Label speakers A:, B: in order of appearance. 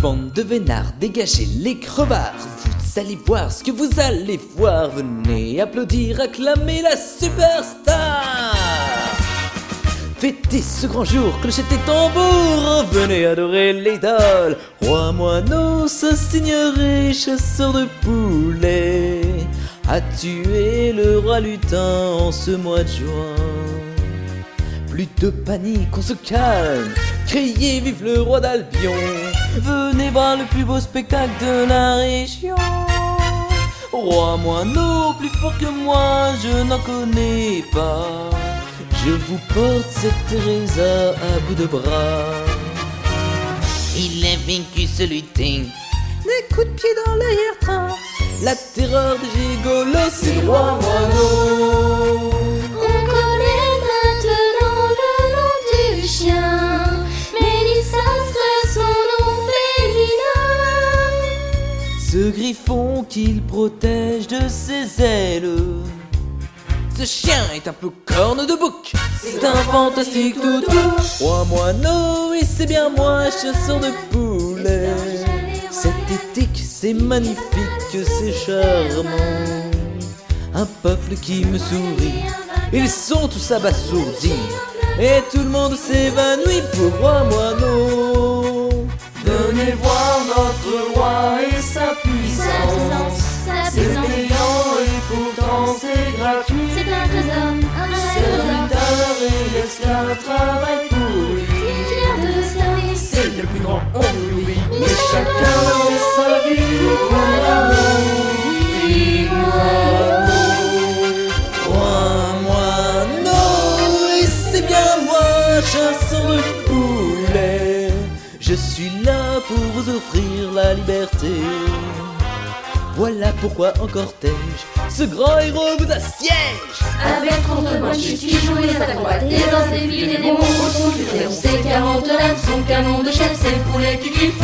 A: de vénard, dégagez les crevards. Vous allez voir ce que vous allez voir. Venez applaudir, acclamer la superstar. Fêtez ce grand jour, clochette et tambour, venez adorer l'idole. Roi moineau, ce seigneurie, chasseur de poulets, a tué le roi lutin en ce mois de juin. Plus de panique, on se calme, criez vive le roi d'Albion. Venez voir le plus beau spectacle de la région. Roi moineau, plus fort que moi, je n'en connais pas. Je vous porte cette Teresa à bout de bras. Il est vaincu ce lutin. Des coups de pied dans l'arrière-train. La terreur des gigolos, c'est roi moineau. Ce griffon qu'il protège de ses ailes. Ce chien est un peu corne de bouc. C'est un fantastique toutou. Roi moineau, et c'est bien moi, chasseur de poulets. Cette éthique, c'est magnifique, c'est charmant. Un peuple qui me sourit. Ils sont tous abasourdis. Et tout le monde s'évanouit pour roi moineau. Pour. C'est le plus grand, l'oublie. Mais chacun fait sa vie et c'est bien moi, chasseur de poulets. Je suis là pour vous offrir la liberté. Voilà pourquoi en cortège, ce grand héros vous assiège.
B: Avec 30 branches qui jouent les acrobates, des danses, des filles, des démons, au son du triomphe. C'est 40 lames, son canon de chef, c'est le poulet qui kiffe.